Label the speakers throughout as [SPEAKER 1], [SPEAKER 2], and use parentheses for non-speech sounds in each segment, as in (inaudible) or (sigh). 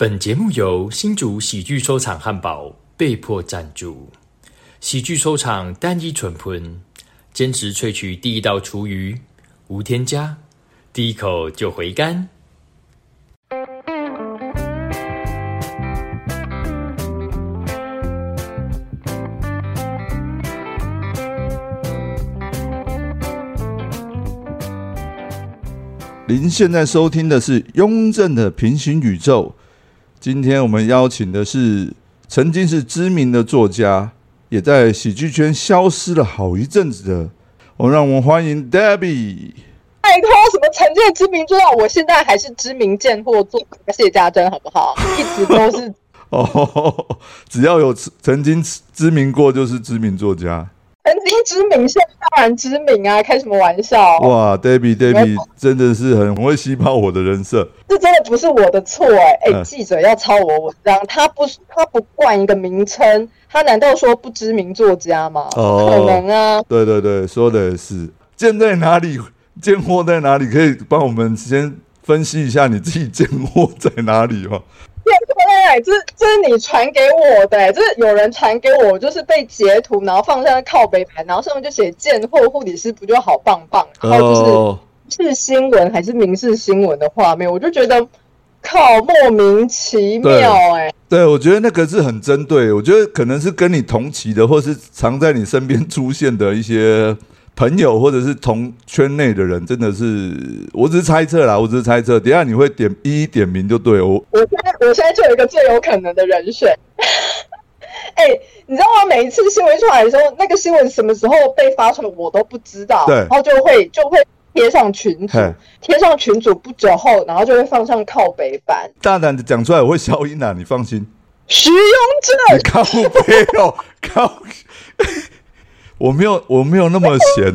[SPEAKER 1] 本节目由新竹喜剧收场汉堡被迫赞助。喜剧收场单一纯喷，坚持萃取第一道厨余，无添加，第一口就回甘。
[SPEAKER 2] 您现在收听的是《雍正的平行宇宙》。今天我们邀请的是曾经是知名的作家，也在喜剧圈消失了好一阵子的。我们让我们欢迎 Debbie。
[SPEAKER 3] 拜托，什么曾经的知名作家，我现在还是知名贱货作家谢家珍，好不好？一直都是 (laughs)
[SPEAKER 2] 哦，只要有曾经知名过，就是知名作家。
[SPEAKER 3] 曾经知名，现在当然知名啊！开什么玩笑？
[SPEAKER 2] 哇，Debbie，Debbie 真的是很会吸爆我的人设。
[SPEAKER 3] 这真的不是我的错哎！哎，记者要抄我文章，他不他不冠一个名称，他难道说不知名作家吗？哦，可能啊。
[SPEAKER 2] 对对对，说的也是。贱在哪里？贱货在哪里？可以帮我们先分析一下你自己贱货在哪里吗？
[SPEAKER 3] 对，这这是你传给我的，就是有人传给我，就是被截图，然后放在靠背牌，然后上面就写“贱货护理师”，不就好棒棒？然后就是是新闻还是民事新闻的画面，我就觉得靠莫名其妙哎。
[SPEAKER 2] 对，我觉得那个是很针对，我觉得可能是跟你同期的，或是常在你身边出现的一些。朋友或者是同圈内的人，真的是，我只是猜测啦，我只是猜测。等下你会点一一点名就对
[SPEAKER 3] 我。我现在我现在就有一个最有可能的人选。(laughs) 哎，你知道吗？每一次新闻出来的时候，那个新闻什么时候被发出来，我都不知道。
[SPEAKER 2] 对，
[SPEAKER 3] 然后就会就会贴上群组，贴上群主不久后，然后就会放上靠北版。
[SPEAKER 2] 大胆的讲出来，我会消音的，你放心。
[SPEAKER 3] 徐永正，
[SPEAKER 2] 靠背哦，靠。(laughs) 我没有，我没有那么闲，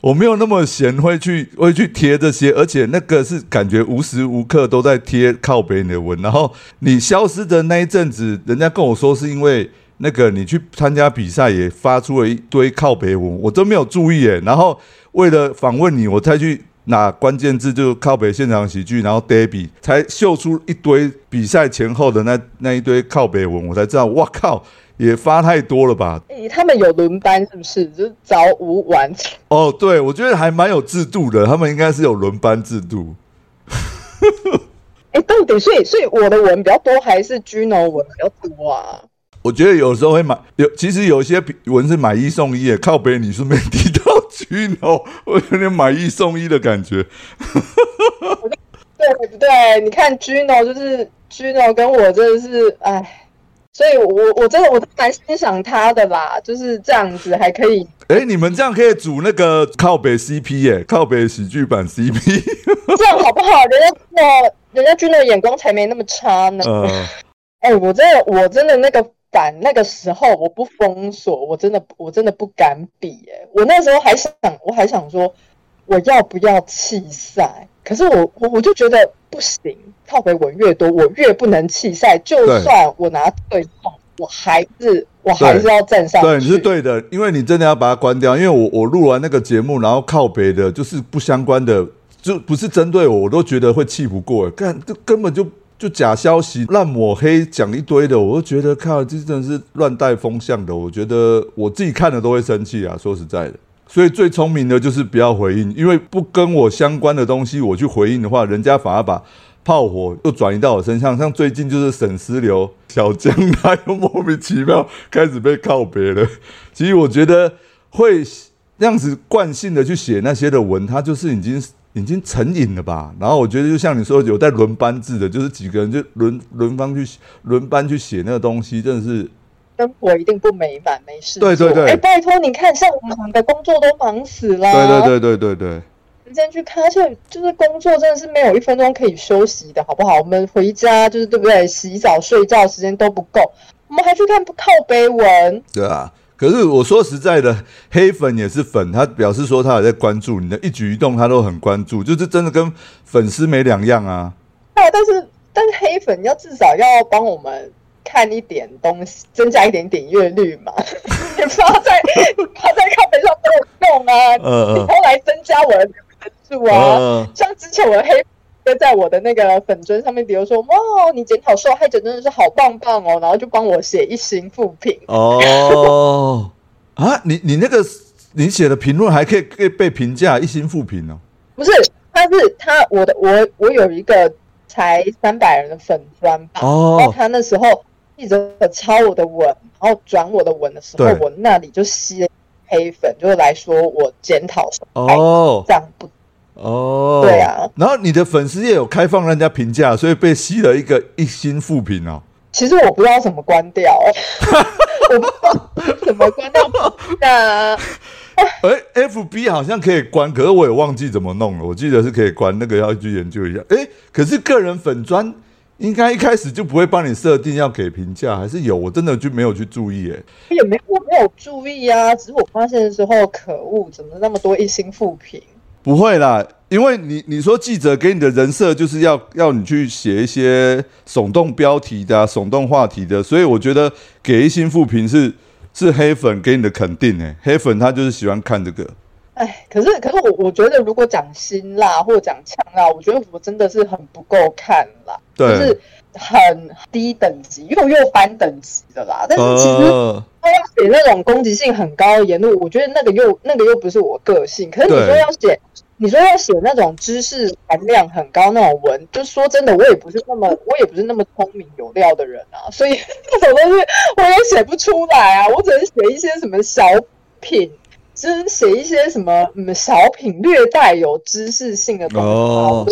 [SPEAKER 2] 我没有那么闲，会去会去贴这些，而且那个是感觉无时无刻都在贴靠北你的文。然后你消失的那一阵子，人家跟我说是因为那个你去参加比赛也发出了一堆靠北文，我都没有注意耶。然后为了访问你，我才去拿关键字，就靠北现场喜剧，然后 Debbie 才秀出一堆比赛前后的那那一堆靠北文，我才知道，哇靠！也发太多了吧？
[SPEAKER 3] 诶，他们有轮班是不是？就是早午晚。
[SPEAKER 2] 哦，对，我觉得还蛮有制度的。他们应该是有轮班制度。(laughs)
[SPEAKER 3] 哎，到底所以所以我的文比较多，还是 Gino 文比较多啊？
[SPEAKER 2] 我觉得有时候会买有，其实有些文是买一送一，靠北你顺便提到 (laughs) Gino，我有点买一送一的感觉。(laughs)
[SPEAKER 3] 对不对？你看 Gino 就是 Gino 跟我真的是哎。所以，我我真的我蛮欣赏他的啦，就是这样子还可以。
[SPEAKER 2] 哎，你们这样可以组那个靠北 CP 耶，靠北喜剧版 CP，(laughs)
[SPEAKER 3] 这样好不好？人家那人家君的眼光才没那么差呢。哎，我真的我真的那个版那个时候我不封锁，我真的我真的不敢比哎，我那时候还想我还想说我要不要弃赛，可是我我我就觉得不行。靠北我越多，我越不能弃赛。就算我拿对碰，我还是我还是要站上。
[SPEAKER 2] 对，你是对的，因为你真的要把它关掉。因为我我录完那个节目，然后靠北的，就是不相关的，就不是针对我，我都觉得会气不过。看，这根本就就假消息，乱抹黑，讲一堆的，我都觉得靠，这真的是乱带风向的。我觉得我自己看了都会生气啊，说实在的。所以最聪明的就是不要回应，因为不跟我相关的东西，我去回应的话，人家反而把。炮火又转移到我身上，像最近就是沈思流、小江，他又莫名其妙开始被告别了。(laughs) 其实我觉得会那样子惯性的去写那些的文，他就是已经已经成瘾了吧。然后我觉得就像你说有在轮班制的，就是几个人就轮轮番去轮班去写那个东西，真的是
[SPEAKER 3] 生活一定不美满，没事。
[SPEAKER 2] 对对对，
[SPEAKER 3] 哎，拜托你看，像我们的工作都忙死了。
[SPEAKER 2] 对对对对对对。
[SPEAKER 3] 时间去看，而且就是工作真的是没有一分钟可以休息的，好不好？我们回家就是对不对？洗澡、睡觉时间都不够，我们还去看不靠背文。
[SPEAKER 2] 对啊，可是我说实在的，黑粉也是粉，他表示说他也在关注你的一举一动，他都很关注，就是真的跟粉丝没两样啊。
[SPEAKER 3] 对，但是但是黑粉要至少要帮我们看一点东西，增加一点点阅率嘛。你发在发在靠背上都有用啊，嗯嗯，然后来增加我的。是啊，像之前我的黑跟在我的那个粉砖上面，比如说哇，你检讨受害者真的是好棒棒哦，然后就帮我写一星负评。
[SPEAKER 2] 哦，(laughs) 啊，你你那个你写的评论还可以可以被评价一星负评哦？
[SPEAKER 3] 不是，他是他我的我我有一个才三百人的粉砖吧，
[SPEAKER 2] 哦。
[SPEAKER 3] 然后他那时候记者抄我的文，然后转我的文的时候，我那里就吸了黑粉，就是来说我检讨受害者
[SPEAKER 2] 哦。
[SPEAKER 3] 这样不
[SPEAKER 2] 哦，
[SPEAKER 3] 对啊。
[SPEAKER 2] 然后你的粉丝也有开放人家评价，所以被吸了一个一星负评哦。
[SPEAKER 3] 其实我不知道怎么关掉，(laughs) 我不知道怎么关掉的。(laughs)
[SPEAKER 2] 哎，FB 好像可以关，可是我也忘记怎么弄了。我记得是可以关，那个要去研究一下。哎，可是个人粉砖应该一开始就不会帮你设定要给评价，还是有？我真的就没有去注意。哎，
[SPEAKER 3] 也没我没有注意啊，只是我发现的时候，可恶，怎么那么多一星负评？
[SPEAKER 2] 不会啦，因为你你说记者给你的人设就是要要你去写一些耸动标题的、啊、耸动话题的，所以我觉得给一星负评是是黑粉给你的肯定。哎，黑粉他就是喜欢看这个。
[SPEAKER 3] 哎，可是可是我我觉得，如果讲辛辣或者讲呛辣，我觉得我真的是很不够看啦，就，是很低等级，又又翻等级的啦。但是其实
[SPEAKER 2] 呃，
[SPEAKER 3] 他要写那种攻击性很高的言论，我觉得那个又那个又不是我个性。可是你说要写，你说要写那种知识含量很高那种文，就说真的，我也不是那么我也不是那么聪明有料的人啊，所以 (laughs) 那种东西我也写不出来啊，我只能写一些什么小品。就是写一些什么嗯小品，略带有知识性的东西啊。
[SPEAKER 2] 哦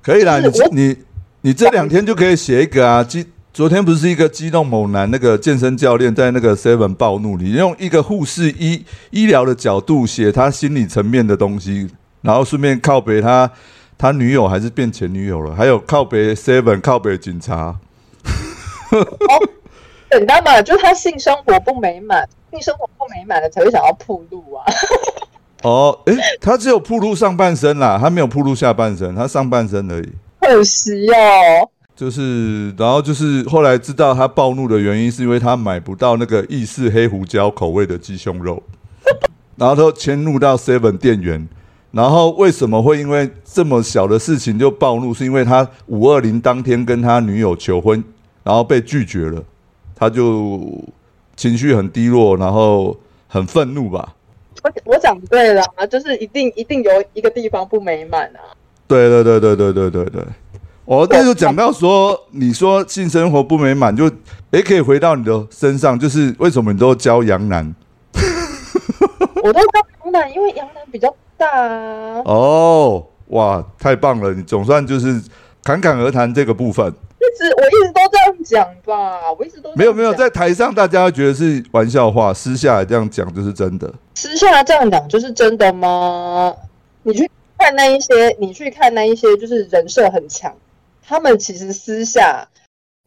[SPEAKER 2] 可以啦，你
[SPEAKER 3] 就是我
[SPEAKER 2] 你你这两天就可以写一个啊。激昨天不是一个激动猛男那个健身教练在那个 Seven 暴怒，你用一个护士医医疗的角度写他心理层面的东西，然后顺便靠北他他女友还是变前女友了，还有靠北 Seven 靠北警察。
[SPEAKER 3] 简单嘛，就是他性生活不美满，性生活不美满的才会想要铺路啊。(laughs)
[SPEAKER 2] 哦，诶，他只有铺路上半身啦，他没有铺路下半身，他上半身而已。
[SPEAKER 3] 可惜哦，
[SPEAKER 2] 就是，然后就是后来知道他暴怒的原因，是因为他买不到那个意式黑胡椒口味的鸡胸肉，(laughs) 然后他迁怒到 Seven 店员。然后为什么会因为这么小的事情就暴怒？是因为他五二零当天跟他女友求婚，然后被拒绝了，他就情绪很低落，然后很愤怒吧。
[SPEAKER 3] 我我讲对了啊，就是一定一定有一个地方不美满啊。
[SPEAKER 2] 对对对对对对对对。哦，那就讲到说，你说性生活不美满，就也可以回到你的身上，就是为什么你都教杨楠？(laughs)
[SPEAKER 3] 我都教杨楠，因为杨楠比较大啊。
[SPEAKER 2] 哦，哇，太棒了！你总算就是侃侃而谈这个部分。
[SPEAKER 3] 一直我一直都这样讲吧，我一直都
[SPEAKER 2] 没有没有，在台上大家觉得是玩笑话，私下来这样讲就是真的。
[SPEAKER 3] 私下这样讲就是真的吗？你去看那一些，你去看那一些，就是人设很强，他们其实私下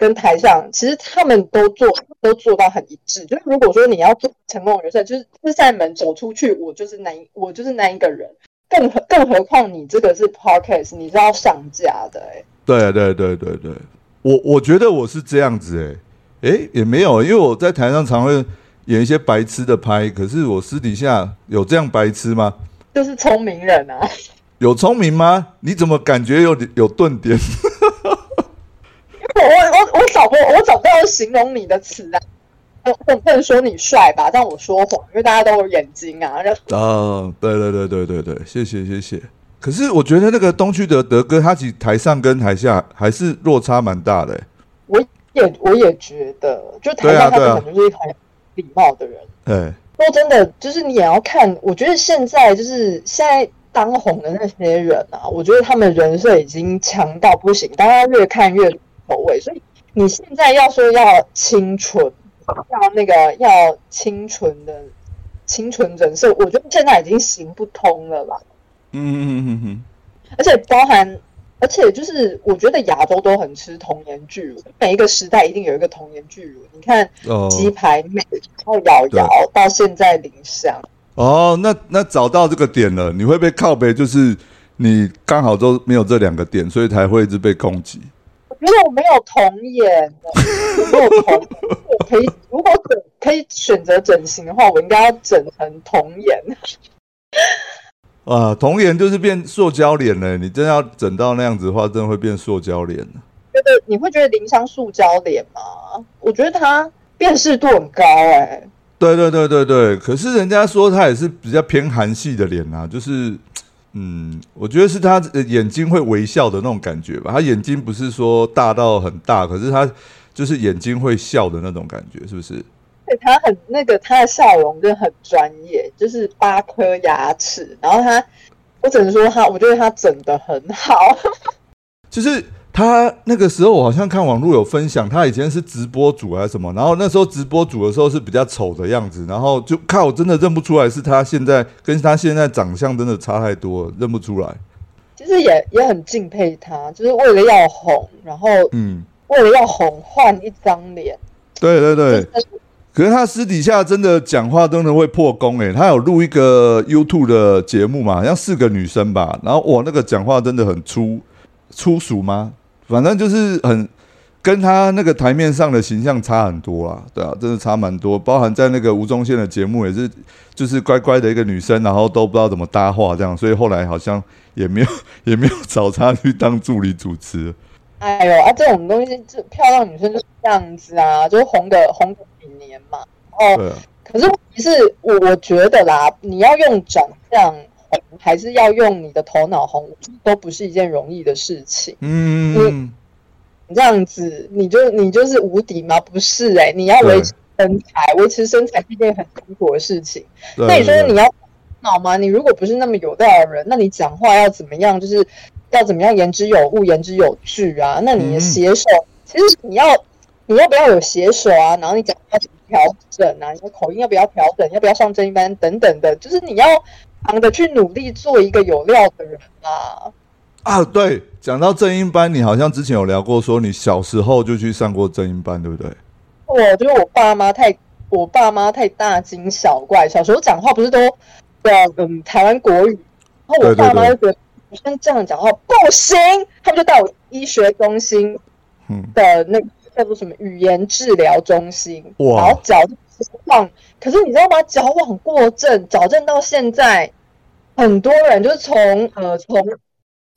[SPEAKER 3] 跟台上，其实他们都做都做到很一致。就是如果说你要做成功的人设，就是这扇门走出去，我就是那一我就是那一个人。更何更何况你这个是 podcast，你是要上架的、欸，
[SPEAKER 2] 对对对对对，我我觉得我是这样子哎、欸、哎、也没有，因为我在台上常会演一些白痴的拍，可是我私底下有这样白痴吗？
[SPEAKER 3] 就是聪明人啊。(laughs)
[SPEAKER 2] 有聪明吗？你怎么感觉有有顿点？(laughs)
[SPEAKER 3] 我我我找不我找不到形容你的词啊。我我不能说你帅吧，但我说谎，因为大家都有眼睛啊。然后
[SPEAKER 2] 啊，对对对对对对，谢谢谢谢。可是我觉得那个东区的德哥，他其实台上跟台下还是落差蛮大的、欸。
[SPEAKER 3] 我也我也觉得，就台上他可能就是一个很礼貌的人。
[SPEAKER 2] 哎，
[SPEAKER 3] 说真的，就是你也要看，我觉得现在就是现在当红的那些人啊，我觉得他们人设已经强到不行，大家越看越口味。所以你现在要说要清纯，要那个要清纯的清纯人设，我觉得现在已经行不通了啦。
[SPEAKER 2] 嗯嗯嗯嗯
[SPEAKER 3] 而且包含，而且就是我觉得亚洲都很吃童颜巨乳，每一个时代一定有一个童颜巨乳。你看鸡排妹，然后瑶瑶到现在林香，
[SPEAKER 2] 哦，那那找到这个点了，你会被靠背，就是你刚好都没有这两个点，所以才会一直被攻击。
[SPEAKER 3] 我觉得我没有童颜，我没有童，我可以如果整可以选择整形的话，我应该要整成童颜。(laughs)
[SPEAKER 2] 啊，童颜就是变塑胶脸了。你真要整到那样子的话，真的会变塑胶脸
[SPEAKER 3] 觉得你会觉得林香塑胶脸吗？我觉得她辨识度很高哎。
[SPEAKER 2] 对对对对对，可是人家说她也是比较偏韩系的脸啊，就是，嗯，我觉得是他眼睛会微笑的那种感觉吧。他眼睛不是说大到很大，可是他就是眼睛会笑的那种感觉，是不是？
[SPEAKER 3] 对他很那个，他的笑容真的很专业，就是八颗牙齿，然后他，我只能说他，我觉得他整的很好，(laughs)
[SPEAKER 2] 就是。他那个时候，我好像看网络有分享，他以前是直播主还是什么，然后那时候直播主的时候是比较丑的样子，然后就看我真的认不出来是他现在跟他现在长相真的差太多，认不出来。
[SPEAKER 3] 其实也也很敬佩他，就是为了要红，然后嗯，为了要红换一张脸。
[SPEAKER 2] 对对对。可是他私底下真的讲话真的会破功诶，他有录一个 YouTube 的节目嘛，好像四个女生吧，然后我那个讲话真的很粗粗俗吗？反正就是很跟他那个台面上的形象差很多啦，对啊，真的差蛮多。包含在那个吴宗宪的节目也是，就是乖乖的一个女生，然后都不知道怎么搭话这样，所以后来好像也没有 (laughs) 也没有找她去当助理主持。
[SPEAKER 3] 哎呦啊，这种东西，这漂亮女生就是这样子啊，就是红的红几年嘛。哦，可是问题是我我觉得啦，你要用长相。还是要用你的头脑红，都不是一件容易的事情。嗯，你这样子，你就你就是无敌吗？不是哎，你要维持身材，维持身材是一件很辛苦的事情。那你说你要脑吗？你如果不是那么有道的人，那你讲话要怎么样？就是要怎么样言之有物、言之有据啊？那你的写手，其实你要你要不要有写手啊？然后你讲话怎么调整啊？你的口音要不要调整？要不要上正音班等等的？就是你要。忙的去努力做一个有料的人啦！
[SPEAKER 2] 啊，对，讲到正音班，你好像之前有聊过，说你小时候就去上过正音班，对不对？
[SPEAKER 3] 我觉得我爸妈太，我爸妈太大惊小怪。小时候讲话不是都要嗯台湾国语，然后我爸妈就觉得女生这样讲话不行，他们就带我医学中心的那个叫做什么语言治疗中心，然后矫正。可是你知道吗？矫枉过正，矫正到现在。很多人就是从呃从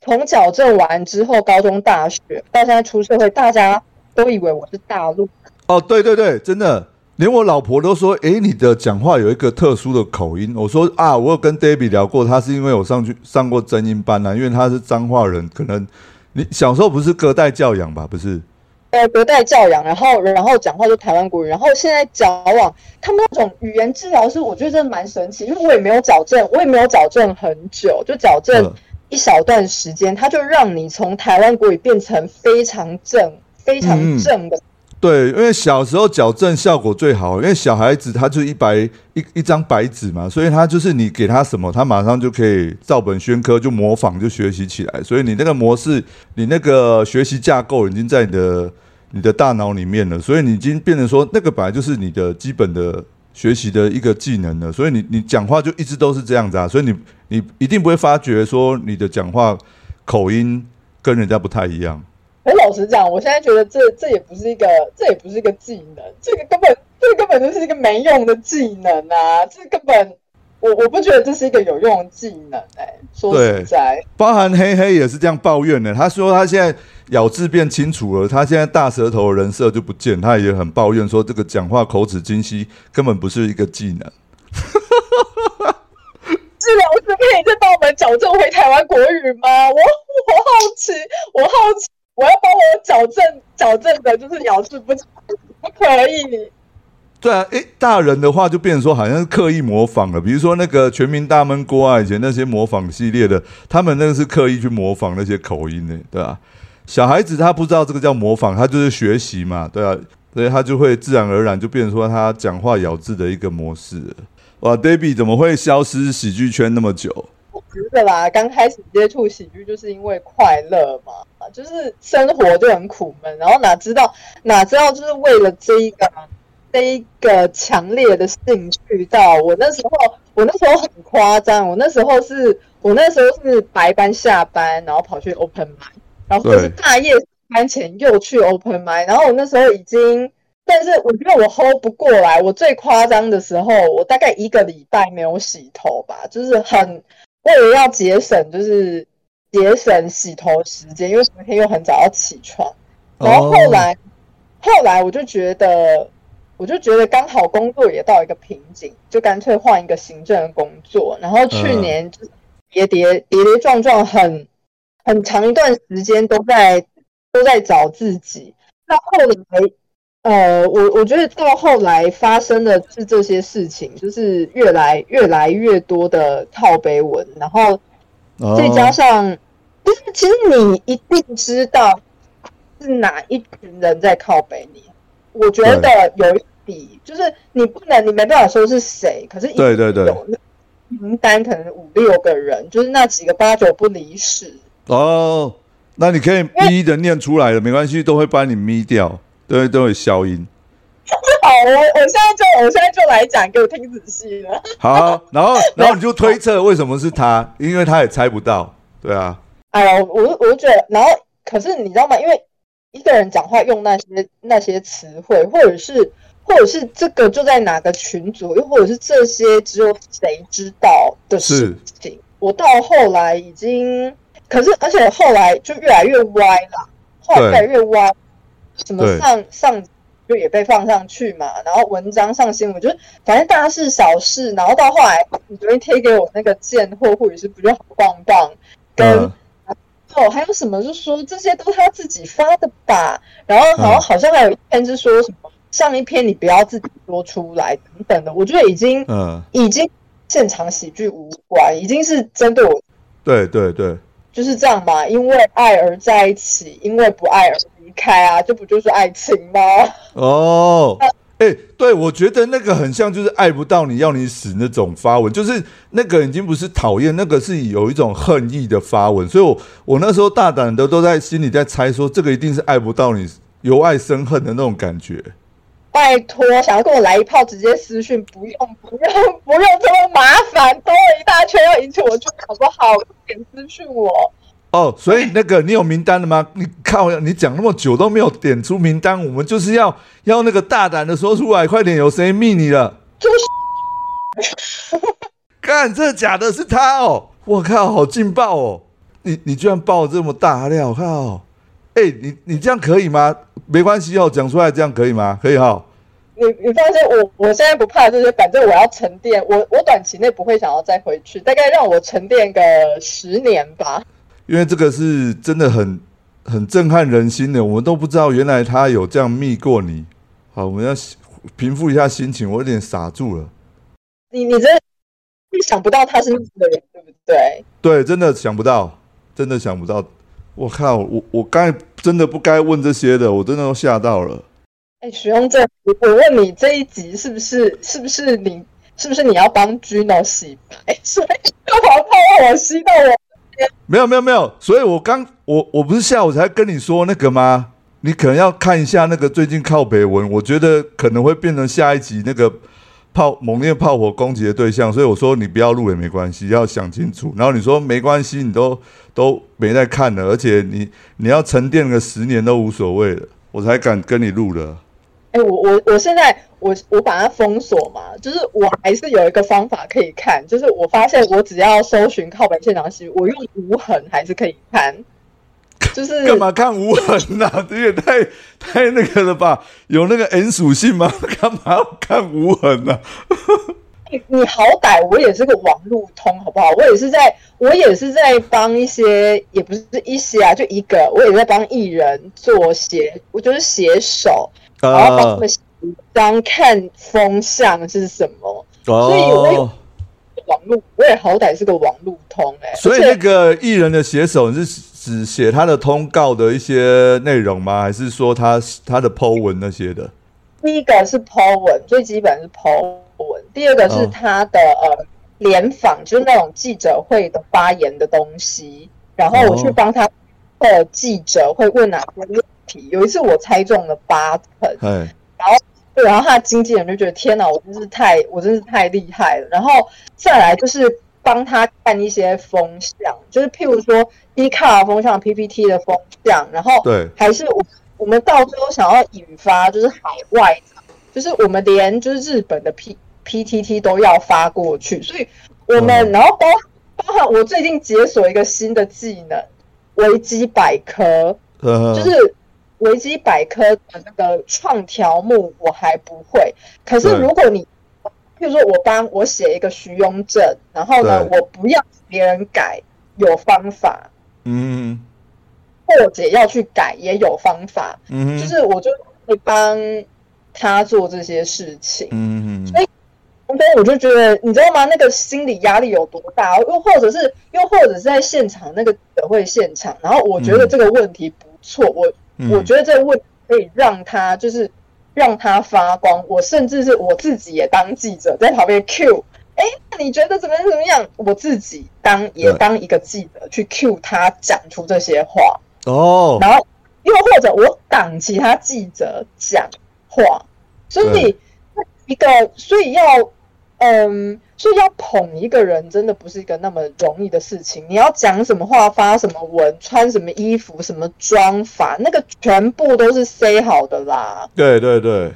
[SPEAKER 3] 从矫正完之后，高中、大学到现在出社会，大家都以为我是大陆。
[SPEAKER 2] 哦，对对对，真的，连我老婆都说：“哎，你的讲话有一个特殊的口音。”我说：“啊，我有跟 Debbie 聊过，他是因为我上去上过真音班啊，因为他是彰化人，可能你小时候不是隔代教养吧？不是。”
[SPEAKER 3] 呃，隔代教养，然后然后讲话就台湾国语，然后现在交往，他们那种语言治疗师，我觉得真的蛮神奇，因为我也没有矫正，我也没有矫正很久，就矫正一小段时间，他就让你从台湾国语变成非常正、非常正的。
[SPEAKER 2] 对，因为小时候矫正效果最好，因为小孩子他就一白一一张白纸嘛，所以他就是你给他什么，他马上就可以照本宣科，就模仿就学习起来。所以你那个模式，你那个学习架构已经在你的你的大脑里面了，所以你已经变成说那个本来就是你的基本的学习的一个技能了。所以你你讲话就一直都是这样子啊，所以你你一定不会发觉说你的讲话口音跟人家不太一样。
[SPEAKER 3] 哎老实讲，我现在觉得这这也不是一个，这也不是一个技能，这个根本，这个根本就是一个没用的技能啊！这根本，我我不觉得这是一个有用的技能哎。说实在，
[SPEAKER 2] 包含黑黑也是这样抱怨的。他说他现在咬字变清楚了，他现在大舌头人设就不见，他也很抱怨说这个讲话口齿清晰根本不是一个技能。
[SPEAKER 3] 治疗师可以再帮我们矫正回台湾国语吗？我我好奇，(laughs) 我好奇。我要帮我矫正矫正的，就是咬字不不可以。
[SPEAKER 2] 对啊，诶，大人的话就变成说，好像是刻意模仿了。比如说那个《全民大闷锅》啊，以前那些模仿系列的，他们那个是刻意去模仿那些口音的，对吧？小孩子他不知道这个叫模仿，他就是学习嘛，对啊，所以他就会自然而然就变成说他讲话咬字的一个模式。哇，Debbie 怎么会消失喜剧圈那么久？
[SPEAKER 3] 我觉得啦，刚开始接触喜剧就是因为快乐嘛，就是生活就很苦闷，然后哪知道哪知道就是为了这一个这一个强烈的兴趣，到我那时候我那时候很夸张，我那时候是我那时候是白班下班，然后跑去 open m i 然后就是大夜班前又去 open m i 然后我那时候已经，但是我觉得我 hold 不过来，我最夸张的时候，我大概一个礼拜没有洗头吧，就是很。为了要节省，就是节省洗头时间，因为昨天又很早要起床，然后后来后来我就觉得，我就觉得刚好工作也到一个瓶颈，就干脆换一个行政的工作。然后去年就跌跌跌跌撞撞，很很长一段时间都在都在找自己。那后来。呃，我我觉得到后来发生的是这些事情，就是越来越来越多的靠背文，然后再加上，就是其实你一定知道是哪一群人在靠背你。我觉得有一笔，就是你不能，你没办法说是谁，可是
[SPEAKER 2] 对对对，
[SPEAKER 3] 名单可能五六个人，就是那几个八九不离十。
[SPEAKER 2] 哦，那你可以一一的念出来的，没关系，都会帮你咪掉。对，都会消音。
[SPEAKER 3] 好，我我现在就我现在就来讲，给我听仔细了。
[SPEAKER 2] 好，然后然后你就推测为什么是他，因为他也猜不到。对啊。
[SPEAKER 3] 哎呀，我我就觉得，然后可是你知道吗？因为一个人讲话用那些那些词汇，或者是或者是这个就在哪个群组，又或者是这些只有谁知道的事情，我到后来已经，可是而且后来就越来越歪了，后来越来越歪。什么上上就也被放上去嘛，然后文章上新闻，就是反正大事小事，然后到后来你昨天贴给我那个贱货护理师不就好棒棒？跟哦还有什么就说这些都他自己发的吧，然后好像好像还有一篇是说什么上一篇你不要自己说出来等等的，我觉得已经嗯已经现场喜剧无关，已经是针对我。
[SPEAKER 2] 对对对，
[SPEAKER 3] 就是这样嘛，因为爱而在一起，因为不爱而离。开啊，这不就是爱情吗？
[SPEAKER 2] 哦，哎，对，我觉得那个很像，就是爱不到你要你死那种发文，就是那个已经不是讨厌，那个是有一种恨意的发文。所以，我我那时候大胆的都在心里在猜，说这个一定是爱不到你，由爱生恨的那种感觉。
[SPEAKER 3] 拜托，想要跟我来一炮，直接私讯，不用不用不用这么麻烦，兜了一大圈要引起我注好不好？点私讯我。
[SPEAKER 2] 哦，所以那个你有名单了吗？(laughs) 你靠，你讲那么久都没有点出名单，我们就是要要那个大胆的说出来，快点，有谁密你了？就是，(laughs) 干，这假的是他哦！我靠，好劲爆哦！你你居然爆这么大料，靠！哎，你你这样可以吗？没关系哦，讲出来这样可以吗？可以哈。
[SPEAKER 3] 你你放心，我我现在不怕这些，反正我要沉淀，我我短期内不会想要再回去，大概让我沉淀个十年吧。
[SPEAKER 2] 因为这个是真的很很震撼人心的，我们都不知道原来他有这样密过你。好，我们要平复一下心情，我有点傻住了。
[SPEAKER 3] 你你真的你想不到他是那样的人，对不对？
[SPEAKER 2] 对，真的想不到，真的想不到。我靠，我我刚才真的不该问这些的，我真的都吓到了。
[SPEAKER 3] 哎，徐荣正，我我问你这一集是不是是不是你是不是你要帮 Gino 洗白？所以要把泡我吸到我。
[SPEAKER 2] 没有没有没有，所以我刚我我不是下午才跟你说那个吗？你可能要看一下那个最近靠北文，我觉得可能会变成下一集那个炮猛烈炮火攻击的对象，所以我说你不要录也没关系，要想清楚。然后你说没关系，你都都没在看了，而且你你要沉淀个十年都无所谓了，我才敢跟你录的。
[SPEAKER 3] 哎，我我我现在。我我把它封锁嘛，就是我还是有一个方法可以看，就是我发现我只要搜寻靠北现场戏，我用无痕还是可以看。就是 (laughs)
[SPEAKER 2] 干嘛看无痕呐？这也太太那个了吧？有那个 N 属性吗？(laughs) 干嘛要看无痕呢？
[SPEAKER 3] 你你好歹我也是个网路通，好不好？我也是在，我也是在帮一些，也不是一些啊，就一个，我也在帮艺人做写，我就是写手，然后帮他们。当看风向是什么，所以我有网络，我也好歹是个网络通哎。
[SPEAKER 2] 所以那个艺人的写手你是只写他的通告的一些内容吗？还是说他他的 Po 文那些的？
[SPEAKER 3] 第一个是 Po 文，最基本是 Po 文。第二个是他的呃联访，就是那种记者会的发言的东西。然后我去帮他的记者会问哪些问题。有一次我猜中了八成，然后。对，然后他的经纪人就觉得天哪，我真是太，我真是太厉害了。然后再来就是帮他看一些风向，就是譬如说 e 卡风向、PPT 的风向，然后
[SPEAKER 2] 对，
[SPEAKER 3] 还是我我们到最后想要引发就是海外，就是我们连就是日本的 P PTT 都要发过去，所以我们然后包包含我最近解锁一个新的技能——维基百科，就是维基百科的那个创条目我还不会。可是如果你，譬如说我帮我写一个徐雍正，然后呢，我不要别人改，有方法。嗯。或者要去改也有方法。嗯。就是我就会帮他做这些事情。嗯。所以。所以我就觉得，你知道吗？那个心理压力有多大？又或者是，又或者是在现场那个酒会现场，然后我觉得这个问题不错，我我觉得这个问可以让他就是让他发光。我甚至是我自己也当记者，在旁边 Q，哎，你觉得怎么样？怎么样？我自己当也当一个记者去 Q 他讲出这些话哦，然后又或者我挡其他记者讲话，所以一个所以要。嗯，所以要捧一个人，真的不是一个那么容易的事情。你要讲什么话，发什么文，穿什么衣服，什么妆法，那个全部都是塞好的啦。
[SPEAKER 2] 对对对，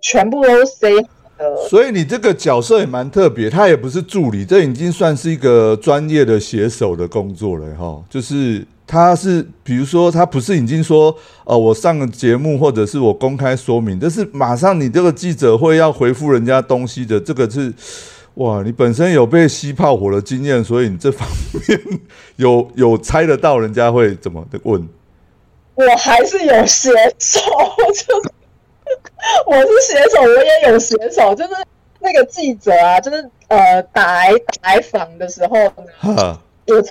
[SPEAKER 3] 全部都是塞好的。
[SPEAKER 2] 所以你这个角色也蛮特别，他也不是助理，这已经算是一个专业的写手的工作了哈。就是他是，比如说他不是已经说，呃，我上个节目或者是我公开说明，但是马上你这个记者会要回复人家东西的，这个是。哇，你本身有被吸炮火的经验，所以你这方面 (laughs) 有有猜得到人家会怎么的问？
[SPEAKER 3] 我还是有写手，就是我是写手，我也有写手，就是那个记者啊，就是呃打来打来访的时候呢，我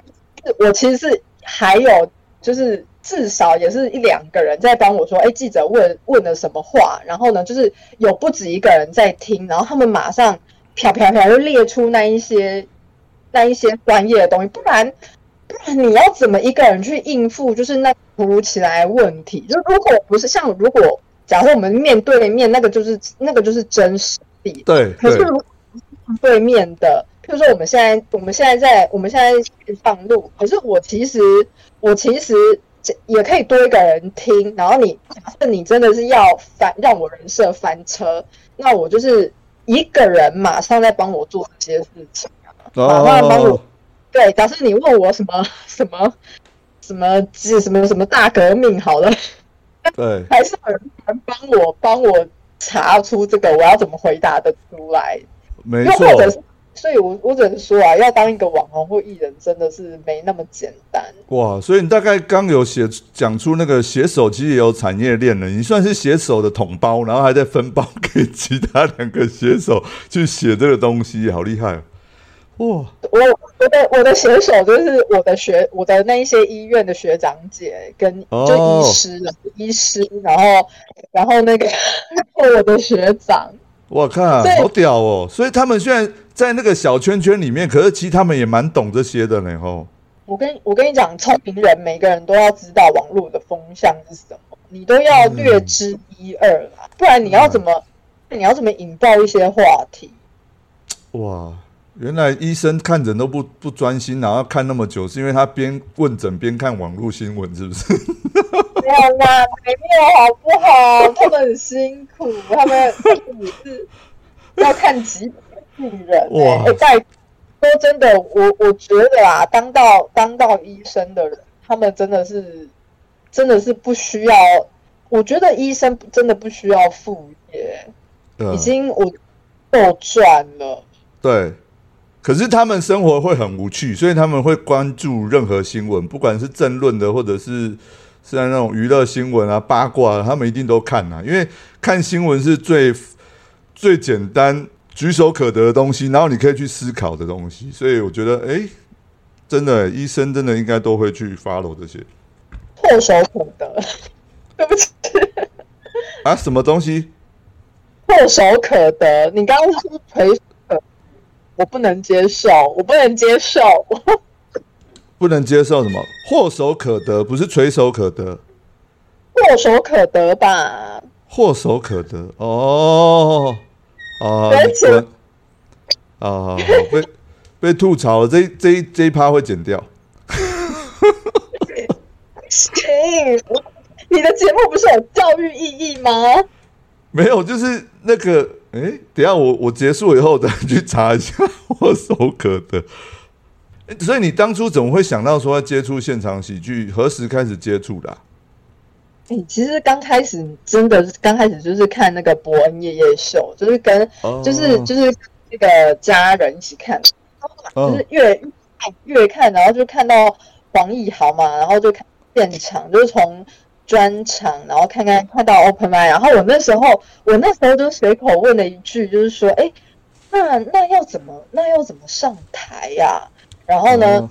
[SPEAKER 3] 我其实是还有就是至少也是一两个人在帮我说，哎，记者问问了什么话，然后呢，就是有不止一个人在听，然后他们马上。飘飘飘就列出那一些那一些专业的东西，不然不然你要怎么一个人去应付？就是那突如其来问题，就如果不是像如果假设我们面对面，那个就是那个就是真实的。
[SPEAKER 2] 对。
[SPEAKER 3] 可是如果对面的，譬如说我们现在我们现在在我们现在上路，可是我其实我其实也可以多一个人听。然后你假设你真的是要翻让我人设翻车，那我就是。一个人马上在帮我做这些事情马上帮我。对，假设你问我什么 (laughs) 什么什么什么什么大革命，好了，
[SPEAKER 2] 对，
[SPEAKER 3] 还是有人帮我帮我查出这个，我要怎么回答的出来？
[SPEAKER 2] 没错。
[SPEAKER 3] 所以，我我只能说啊，要当一个网红或艺人，真的是没那么简单。
[SPEAKER 2] 哇！所以你大概刚有写讲出那个写手，其实也有产业链了。你算是写手的统包，然后还在分包给其他两个写手去写这个东西，好厉害！哇！我
[SPEAKER 3] 我的我的写手就是我的学我的那一些医院的学长姐跟就医师医师，然后然后那个 (laughs) 我的学长。
[SPEAKER 2] 我看好屌哦！所以他们现在在那个小圈圈里面，可是其实他们也蛮懂这些的呢。吼，
[SPEAKER 3] 我跟我跟你讲，聪明人每个人都要知道网络的风向是什么，你都要略知一二啦，不然你要怎么你要怎么引爆一些话题？
[SPEAKER 2] 哇！原来医生看诊都不不专心，然后看那么久，是因为他边问诊边看网络新闻，是不是？
[SPEAKER 3] 没有啦，没有，好不好？他们很辛苦，他们也是要看几百病人。哇！在说真的，我我觉得啊，当到当到医生的人，他们真的是真的是不需要。我觉得医生真的不需要副业，已经我够赚了。
[SPEAKER 2] 对。可是他们生活会很无趣，所以他们会关注任何新闻，不管是政论的，或者是是在那种娱乐新闻啊、八卦，他们一定都看啊。因为看新闻是最最简单、举手可得的东西，然后你可以去思考的东西。所以我觉得，哎，真的，医生真的应该都会去 follow 这些。
[SPEAKER 3] 唾手可得，(laughs) 对不起
[SPEAKER 2] 啊，什么东西？
[SPEAKER 3] 唾手可得，你刚刚是垂。我不能接受，我不能接受，(laughs)
[SPEAKER 2] 不能接受什么？唾手可得，不是垂手可得，
[SPEAKER 3] 唾手可得吧？
[SPEAKER 2] 唾手可得，哦，啊，啊，被被吐槽了，这这这一趴会剪掉。
[SPEAKER 3] 行，你的节目不是有教育意义吗？
[SPEAKER 2] 没有，就是那个。哎，等下我我结束以后再去查一下，我手可得。所以你当初怎么会想到说要接触现场喜剧？何时开始接触的？
[SPEAKER 3] 哎，其实刚开始真的刚开始就是看那个伯恩夜夜秀，就是跟就是就是那个家人一起看，就是越看越看，然后就看到黄义豪嘛，然后就看现场，就是从专场，然后看看看到 open m i 然后我那时候我那时候就随口问了一句，就是说，哎，那那要怎么那要怎么上台呀？然后呢，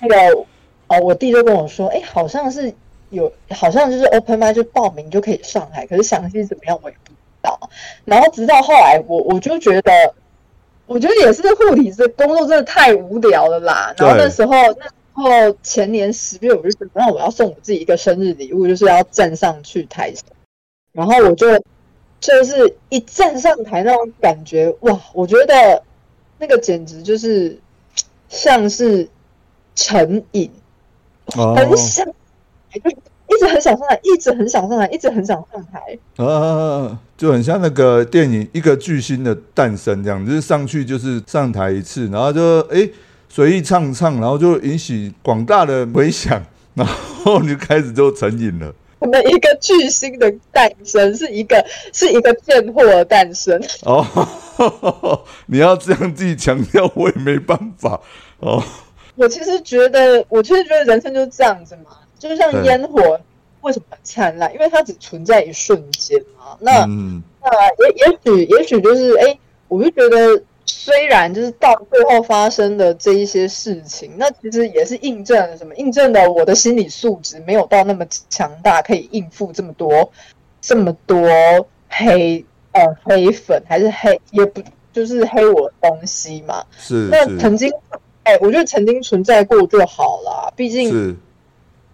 [SPEAKER 3] 那个哦，我弟就跟我说，哎，好像是有，好像就是 open m i 就报名就可以上台，可是详细怎么样我也不知道。然后直到后来，我我就觉得，我觉得也是护理这工作真的太无聊了啦。然后那时候，那时候前年十月，我就说，那我要送我自己一个生日礼物，就是要站上去台上。然后我就就是一站上台那种感觉，哇，我觉得那个简直就是。像是成瘾，很想，就一直很想上台，一直很想上台，一直很想上台。
[SPEAKER 2] 啊，就很像那个电影《一个巨星的诞生》这样，就是上去就是上台一次，然后就哎随意唱唱，然后就引起广大的回响，然后你就开始就成瘾了。
[SPEAKER 3] 我们一个巨星的诞生是一个是一个贱货的诞生。
[SPEAKER 2] 哦，(laughs) 你要这样自己强调，我也没办法。哦，
[SPEAKER 3] 我其实觉得，我其实觉得人生就是这样子嘛，就像烟火为什么很灿烂？因为它只存在一瞬间嘛。那嗯那也也许也许就是哎，我就觉得。虽然就是到最后发生的这一些事情，那其实也是印证了什么？印证了我的心理素质没有到那么强大，可以应付这么多这么多黑呃黑粉，还是黑也不就是黑我的东西嘛？
[SPEAKER 2] 是。
[SPEAKER 3] 那曾经哎，我觉得曾经存在过就好了，毕竟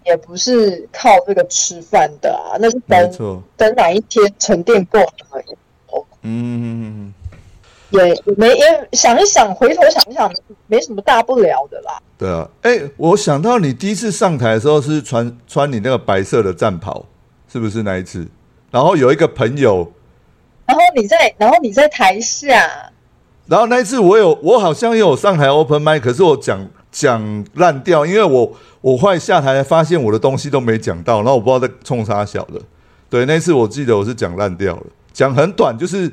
[SPEAKER 3] 也不是靠这个吃饭的啊，那是等等哪一天沉淀过了以后，嗯。也没也想一想，回头想一想，没什么大不了的啦。
[SPEAKER 2] 对啊，哎，我想到你第一次上台的时候是穿穿你那个白色的战袍，是不是那一次？然后有一个朋友，
[SPEAKER 3] 然后你在，然后你在台下，
[SPEAKER 2] 然后那一次我有，我好像有上台 open m i 可是我讲讲烂掉，因为我我后来下台发现我的东西都没讲到，然后我不知道在冲啥小的。对，那次我记得我是讲烂掉了，讲很短，就是。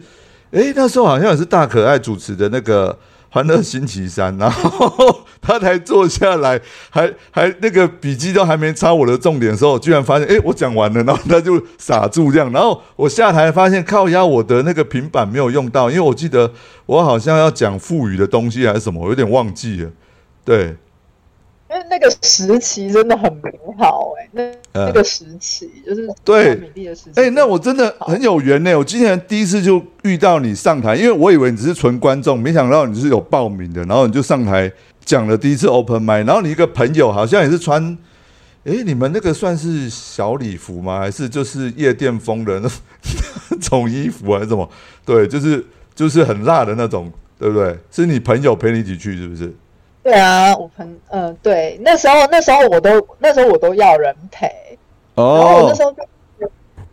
[SPEAKER 2] 哎，那时候好像也是大可爱主持的那个《欢乐星期三》，然后他才坐下来，还还那个笔记都还没抄我的重点的时候，居然发现，哎，我讲完了，然后他就傻住这样，然后我下台发现靠压我的那个平板没有用到，因为我记得我好像要讲赋予的东西还是什么，我有点忘记了，对。
[SPEAKER 3] 因为那个时期真的很美好哎，那那个时期就是
[SPEAKER 2] 对
[SPEAKER 3] 美丽的时期。
[SPEAKER 2] 哎，那我真的很有缘呢。我今年第一次就遇到你上台，因为我以为你只是纯观众，没想到你是有报名的，然后你就上台讲了第一次 open m i 然后你一个朋友好像也是穿，哎，你们那个算是小礼服吗？还是就是夜店风的那种 (laughs) 衣服还是什么？对，就是就是很辣的那种，对不对？是你朋友陪你一起去，是不是？
[SPEAKER 3] 对啊，我朋嗯，对，那时候那时候我都那时候我都要人陪，哦，然后我那时候就，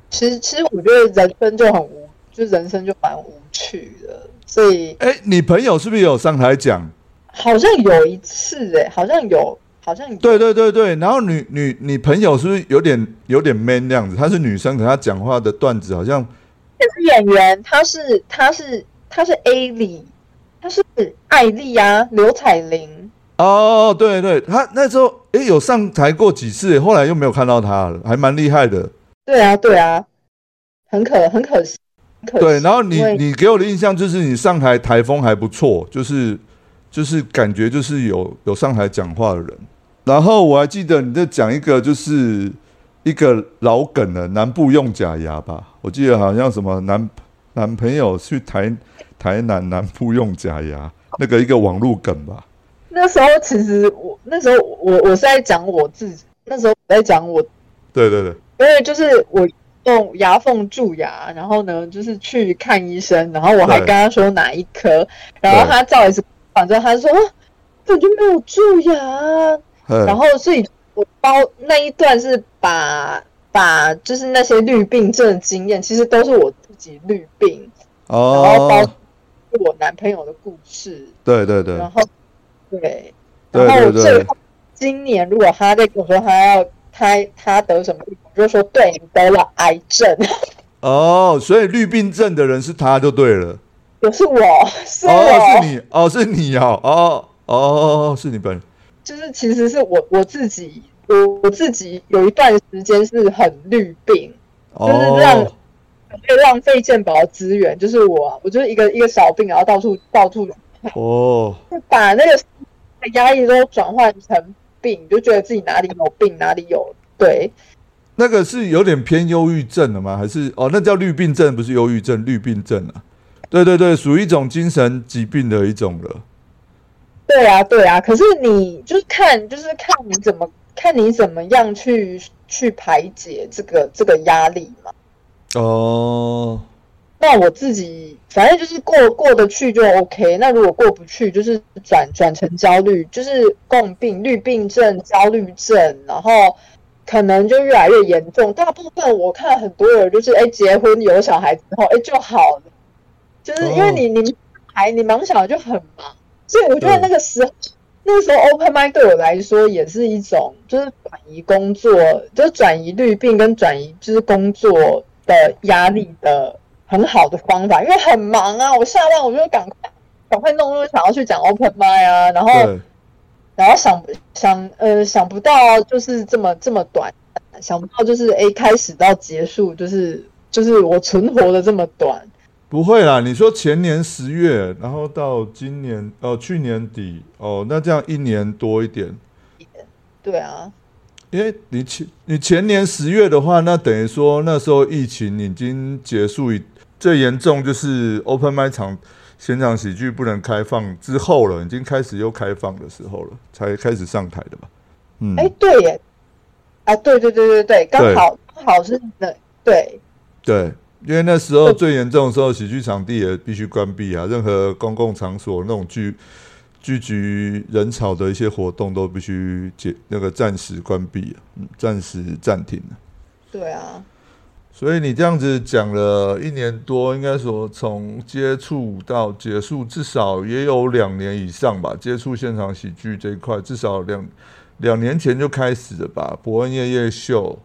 [SPEAKER 3] 其实其实我觉得人生就很无，就人生就蛮无趣的，所以，
[SPEAKER 2] 哎，你朋友是不是有上台讲？
[SPEAKER 3] 好像有一次，哎，好像有，好像
[SPEAKER 2] 对对对对，然后女女你朋友是不是有点有点 man 那样子？她是女生，可她讲话的段子好像
[SPEAKER 3] 也是演员，她是她是她是 A 里。她是艾丽啊，刘彩玲。
[SPEAKER 2] 哦，对对，他那时候哎有上台过几次，后来又没有看到他了，还蛮厉害的。
[SPEAKER 3] 对啊，对啊，很可很可惜。
[SPEAKER 2] 对，然后你你给我的印象就是你上台台风还不错，就是就是感觉就是有有上台讲话的人。然后我还记得你在讲一个就是一个老梗了南部用假牙吧，我记得好像什么男男朋友去台。台南南部用假牙，那个一个网络梗吧。
[SPEAKER 3] 那时候其实我那时候我我是在讲我自己，那时候我在讲我。
[SPEAKER 2] 对对对。
[SPEAKER 3] 因为就是我用牙缝蛀牙，然后呢就是去看医生，然后我还跟他说哪一颗，然后他照一次，反正他说我就没有蛀牙，然后所以我包那一段是把把就是那些绿病症的经验，其实都是我自己绿病，然后包。我男朋友的故事，
[SPEAKER 2] 对对对，
[SPEAKER 3] 然后对，然后最后今年如果他在跟我说他要他他得什么病，我就说对你得了癌症。
[SPEAKER 2] 哦，所以绿病症的人是他就对了。
[SPEAKER 3] 不是我，是
[SPEAKER 2] 哦，是你哦，是你哦，哦哦，是你本人。
[SPEAKER 3] 就是其实是我我自己，我我自己有一段时间是很绿病，就是让会浪费健保资源。就是我，我就是一个一个小病，然后到处到处
[SPEAKER 2] 哦，
[SPEAKER 3] 把那个压力都转换成病，就觉得自己哪里有病，哪里有对。
[SPEAKER 2] 那个是有点偏忧郁症了吗？还是哦，那叫绿病症，不是忧郁症，绿病症啊。对对对，属于一种精神疾病的一种了。
[SPEAKER 3] 对啊，对啊。可是你就是看，就是看你怎么看你怎么样去去排解这个这个压力嘛。
[SPEAKER 2] 哦。
[SPEAKER 3] 那我自己反正就是过过得去就 OK。那如果过不去，就是转转成焦虑，就是共病、绿病症、焦虑症，然后。可能就越来越严重。大部分我看很多人就是，哎，结婚有小孩之后，哎就好了。就是因为你你还你忙小孩就很忙，所以我觉得那个时候那个时候 open mind 对我来说也是一种就是转移工作，就是转移绿病跟转移就是工作的压力的很好的方法。因为很忙啊，我下班我就赶快赶快弄，弄，想要去讲 open mind 啊，然后。然后想想呃想不到就是这么这么短，想不到就是哎开始到结束就是就是我存活的这么短。
[SPEAKER 2] 不会啦，你说前年十月，然后到今年哦去年底哦，那这样一年多一点。
[SPEAKER 3] 对啊，
[SPEAKER 2] 因为你前你前年十月的话，那等于说那时候疫情已经结束，最严重就是 open 麦场。现场喜剧不能开放之后了，已经开始又开放的时候了，才开始上台的吧？
[SPEAKER 3] 嗯，哎，对耶，啊，对对对对对，刚好刚好是那对
[SPEAKER 2] 对，因为那时候最严重的时候，喜剧场地也必须关闭啊，任何公共场所那种聚聚集人潮的一些活动都必须解那个暂时关闭嗯，暂时暂停
[SPEAKER 3] 对啊。
[SPEAKER 2] 所以你这样子讲了一年多，应该说从接触到结束，至少也有两年以上吧。接触现场喜剧这一块，至少两两年前就开始了吧。伯恩夜夜秀，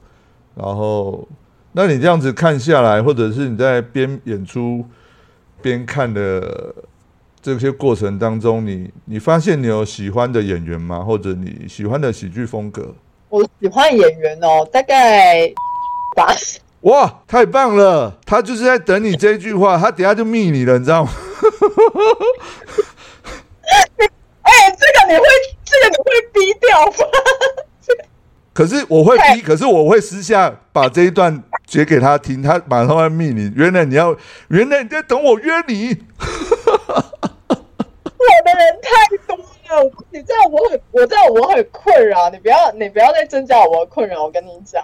[SPEAKER 2] 然后，那你这样子看下来，或者是你在边演出边看的这些过程当中，你你发现你有喜欢的演员吗？或者你喜欢的喜剧风格？
[SPEAKER 3] 我喜欢演员哦，大概八十。(laughs)
[SPEAKER 2] 哇，太棒了！他就是在等你这句话，他等下就密你了，你知道吗？(laughs)
[SPEAKER 3] 哎，这个你会，这个你会逼掉吗？(laughs)
[SPEAKER 2] 可是我会逼，可是我会私下把这一段截给他听，他马上会密你。原来你要，原来你在等我约你。(laughs)
[SPEAKER 3] 我的人太多了，你知道我很，我知道我很困扰，你不要，你不要再增加我的困扰，我跟你讲。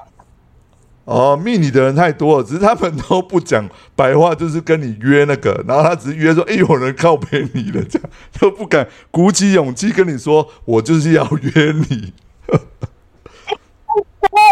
[SPEAKER 2] 哦，密你的人太多了，只是他们都不讲白话，就是跟你约那个，然后他只是约说，哎，有人靠陪你了，这样都不敢鼓起勇气跟你说，我就是要约你。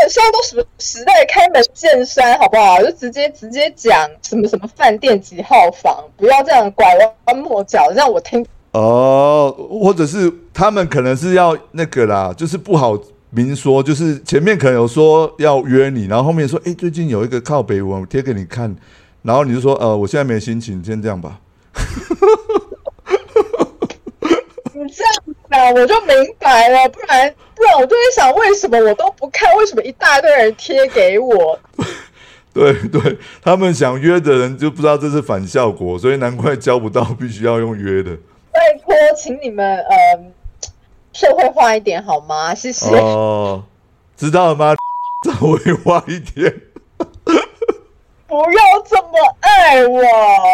[SPEAKER 3] 现在都什么时代，开门见山，好不好？就直接直接讲什么什么饭店几号房，不要这样拐弯抹角，让我听。
[SPEAKER 2] 哦，或者是他们可能是要那个啦，就是不好。明说就是前面可能有说要约你，然后后面说哎，最近有一个靠北文贴给你看，然后你就说呃，我现在没心情，先这样吧。
[SPEAKER 3] 你这样讲我就明白了，不然不然我就会想，为什么我都不看？为什么一大堆人贴给我？(laughs)
[SPEAKER 2] 对 (laughs) 对，他们想约的人就不知道这是反效果，所以难怪交不到，必须要用约的。
[SPEAKER 3] 拜托，请你们呃。社会化一点好吗？谢谢。
[SPEAKER 2] 哦，知道了吗？(laughs) 社会化一点。
[SPEAKER 3] 不要这么爱我。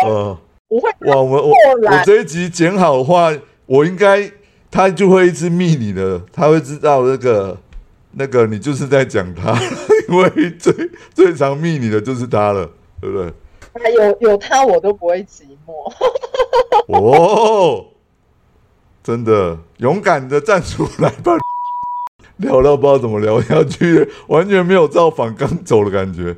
[SPEAKER 3] 呃，我会。
[SPEAKER 2] 哇，我我我这一集剪好的话，我应该他就会一直密你的，他会知道那个那个你就是在讲他，(laughs) 因为最最常密你的就是他了，对不对？
[SPEAKER 3] 有有他我都不会寂寞。(laughs)
[SPEAKER 2] 哦。真的勇敢的站出来吧！(laughs) 聊到不知道怎么聊下去，完全没有造访刚走的感觉。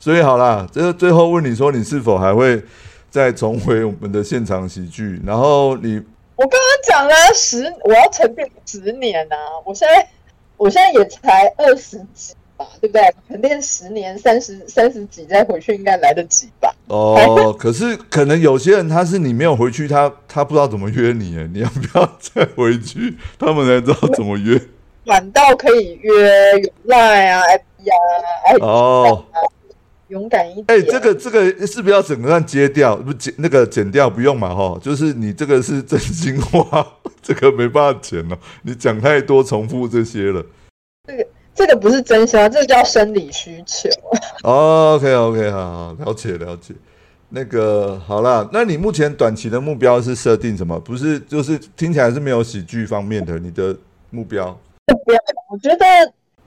[SPEAKER 2] 所以好啦，这最后问你说，你是否还会再重回我们的现场喜剧？然后你
[SPEAKER 3] 我刚刚讲了十，我要沉淀十年啊！我现在我现在也才二十几吧，对不对？沉淀十年，三十三十几再回去应该来得及吧？
[SPEAKER 2] 哦，(laughs) 可是可能有些人他是你没有回去，他他不知道怎么约你，哎，你要不要再回去？他们才知道怎么约。
[SPEAKER 3] 管道可以约，有赖啊，F B 啊，哦。勇敢一点！
[SPEAKER 2] 哎，这个这个是不是要整个接掉？不剪那个剪掉不用嘛？哈，就是你这个是真心话，(laughs) 这个没办法剪了。你讲太多重复这些了。
[SPEAKER 3] 这个这个不是真心啊，这个叫生理需求。
[SPEAKER 2] 哦 OK OK，好好了解了解。那个好了，那你目前短期的目标是设定什么？不是，就是听起来是没有喜剧方面的你的目标。
[SPEAKER 3] 不要，我觉得。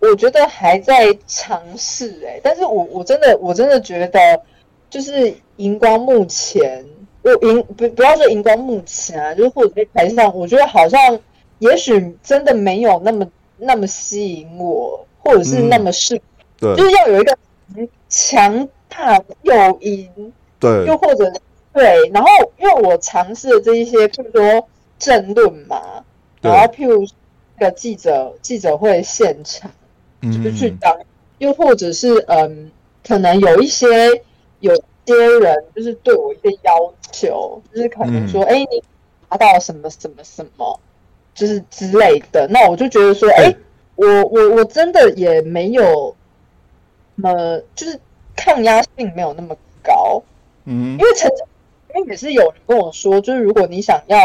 [SPEAKER 3] 我觉得还在尝试哎，但是我我真的我真的觉得，就是荧光幕前，我荧不不要说荧光幕前啊，就是或者在台上，我觉得好像也许真的没有那么那么吸引我，或者是那么适，
[SPEAKER 2] 对，
[SPEAKER 3] 就是要有一个强大诱因，
[SPEAKER 2] 对，
[SPEAKER 3] 又或者对，然后因为我尝试的这一些，譬如说政论嘛，然后譬如那个记者记者会现场。就是去当，又或者是嗯，可能有一些有些人就是对我一些要求，就是可能说，哎，你达到什么什么什么，就是之类的。那我就觉得说，哎，我我我真的也没有，呃，就是抗压性没有那么高。嗯，因为曾经，因为也是有人跟我说，就是如果你想要。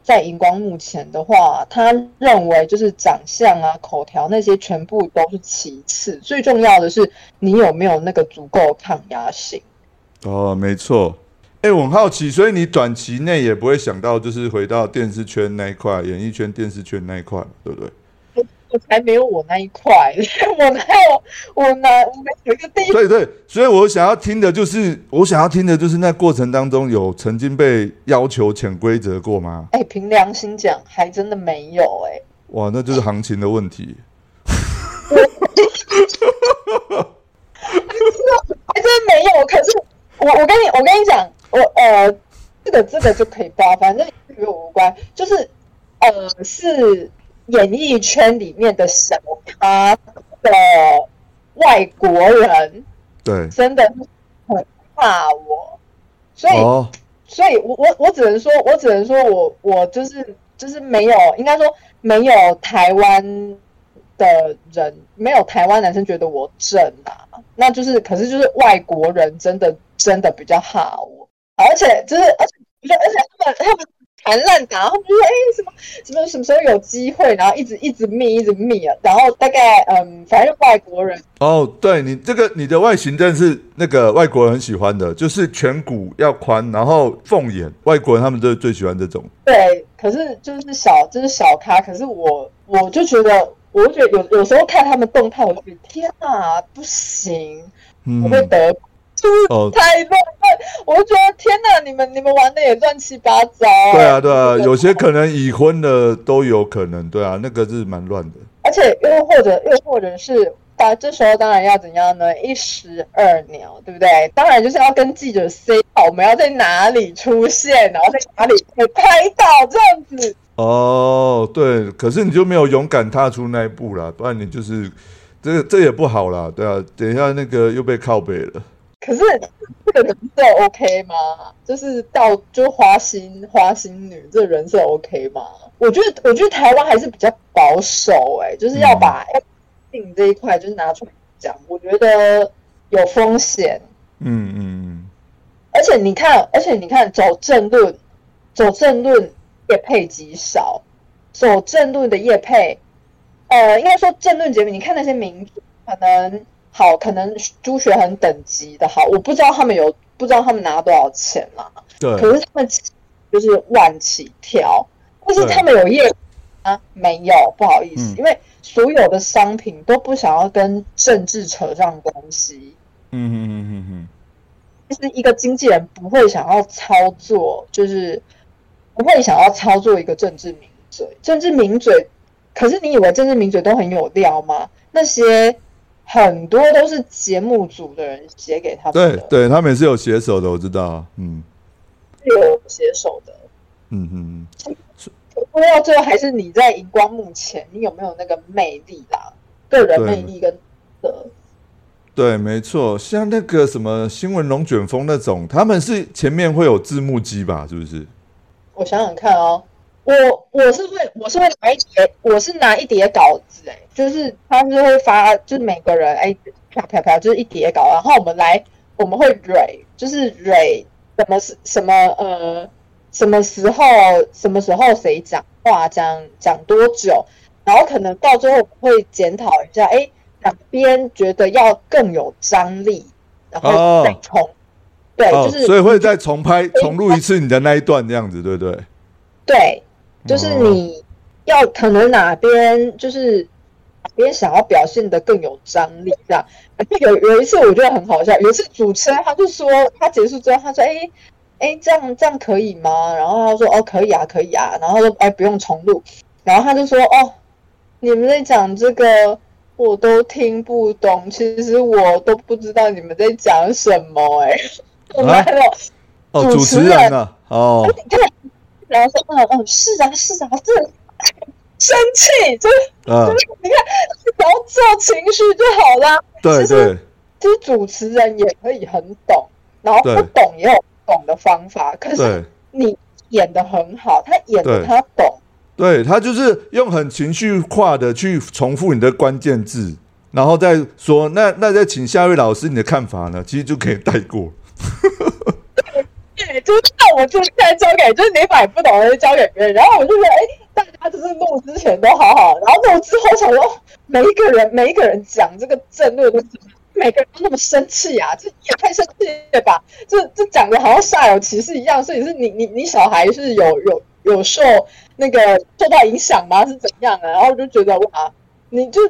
[SPEAKER 3] 在荧光幕前的话，他认为就是长相啊、口条那些全部都是其次，最重要的是你有没有那个足够抗压性。
[SPEAKER 2] 哦，没错。哎，我很好奇，所以你短期内也不会想到就是回到电视圈那一块，演艺圈、电视圈那一块，对不对？
[SPEAKER 3] 我才没有我那一块，(laughs) 我哪有我哪我没有一个地。
[SPEAKER 2] 对对，所以我想要听的就是，我想要听的就是那过程当中有曾经被要求潜规则过吗？
[SPEAKER 3] 哎，凭良心讲，还真的没有哎。
[SPEAKER 2] 哇，那就是行情的问题。(laughs)
[SPEAKER 3] 还真没有。可是我我跟你我跟你讲，我呃，这个这个就可以报，反正与我无关。就是呃是。演艺圈里面的小咖的外国人，
[SPEAKER 2] 对，
[SPEAKER 3] 真的很怕我，所以，所以我我我只能说，我只能说我我就是就是没有，应该说没有台湾的人，没有台湾男生觉得我正啊，那就是可是就是外国人真的真的比较怕我，而且就是而且而且他们他们。谈烂打，他们就说：“哎，什么什么什么时候有机会？”然后一直一直密，一直密啊。然后大概嗯，反正外国人
[SPEAKER 2] 哦，对你这个你的外形真的是那个外国人很喜欢的，就是颧骨要宽，然后凤眼，外国人他们都最喜欢这种。
[SPEAKER 3] 对，可是就是小就是小咖，可是我我就觉得，我觉得有有时候看他们动态，我就觉得天哪，不行，我会得。就是太乱了，我就觉得天哪，你们你们玩的也乱七八糟。
[SPEAKER 2] 对啊，对啊，有些可能已婚的都有可能，对啊，那个是蛮乱的。
[SPEAKER 3] 而且又或者又或者是，啊，这时候当然要怎样呢？一石二鸟，对不对？当然就是要跟记者 say 好，我们要在哪里出现，然后在哪里被拍到这样子。
[SPEAKER 2] 哦，对，可是你就没有勇敢踏出那一步啦，不然你就是这个这也不好啦，对啊，等一下那个又被靠背了。
[SPEAKER 3] 可是这个人设 OK 吗？就是到就花心花心女这人设 OK 吗？我觉得我觉得台湾还是比较保守哎，就是要把性这一块就是拿出来讲，我觉得有风险。嗯嗯嗯。而且你看，而且你看，走正论，走正论叶配极少，走正论的叶配，呃，应该说正论节目，你看那些名主可能。好，可能朱学恒等级的好，我不知道他们有不知道他们拿多少钱啦。
[SPEAKER 2] 对，
[SPEAKER 3] 可是他们就是万起跳，但是他们有业啊？没有，不好意思，因为所有的商品都不想要跟政治扯上关系。嗯嗯嗯嗯嗯，就是一个经纪人不会想要操作，就是不会想要操作一个政治名嘴，政治名嘴。可是你以为政治名嘴都很有料吗？那些。很多都是节目组的人写给他们
[SPEAKER 2] 的，对，对他们也是有写手的，我知道，嗯，
[SPEAKER 3] 有写手的，
[SPEAKER 2] 嗯嗯嗯，
[SPEAKER 3] 不到最后还是你在荧光幕前，你有没有那个魅力啦？个人魅力跟的。
[SPEAKER 2] 对，没错，像那个什么新闻龙卷风那种，他们是前面会有字幕机吧？是不是？
[SPEAKER 3] 我想想看哦，我我是会我是会拿一叠，我是拿一叠稿子，哎，就是他是会发，就是每个人哎啪啪啪，就是一叠稿，然后我们来我们会蕊，就是蕊什么是什么呃什么时候什么时候谁讲话讲讲多久，然后可能到最后会检讨一下，哎。两边觉得要更有张力，然后再重，对，就是
[SPEAKER 2] 所以会再重拍、重录一次你的那一段这样子，对不对？
[SPEAKER 3] 对，就是你要可能哪边就是哪边想要表现的更有张力，这样。有有一次我觉得很好笑，有一次主持人他就说他结束之后他说：“哎哎，这样这样可以吗？”然后他说：“哦，可以啊，可以啊。”然后说：“哎，不用重录。”然后他就说：“哦，你们在讲这个。”我都听不懂，其实我都不知道你们在讲什么哎。
[SPEAKER 2] 来了，哦，主持人啊，哦，
[SPEAKER 3] 然后说，嗯嗯，是啊是啊，这生气，就就是你看，只要做情绪就好啦。
[SPEAKER 2] 对对，
[SPEAKER 3] 其实主持人也可以很懂，然后不懂也有懂的方法。可是你演的很好，他演的他懂。
[SPEAKER 2] 对他就是用很情绪化的去重复你的关键字，然后再说那那再请下一位老师你的看法呢？其实就可以带过。
[SPEAKER 3] 就是那我就现在交给，就是你买不懂的交给别人，然后我就觉得，哎，大家就是弄之前都好好，然后弄之后想说，每一个人每一个人讲这个争论都每个人都那么生气啊，这也太生气了吧？这这讲的好像煞有其事一样，所以是你你你小孩是有有有受。那个受到影响吗？是怎样的？然后我就觉得哇，你就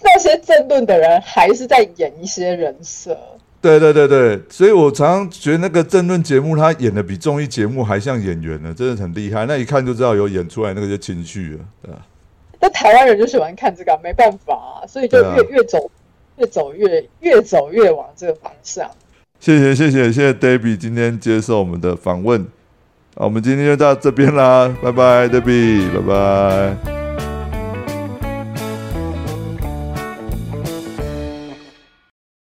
[SPEAKER 3] 那些争论的人还是在演一些人设。
[SPEAKER 2] 对对对对，所以我常常觉得那个政论节目他演的比综艺节目还像演员呢，真的很厉害。那一看就知道有演出来那个些情绪了，对吧？
[SPEAKER 3] 那台湾人就喜欢看这个，没办法，所以就越越走越走越越走越往这个方向。
[SPEAKER 2] 谢谢谢谢谢谢 Debbie 今天接受我们的访问。好，我们今天就到这边啦，拜拜，dave，拜拜。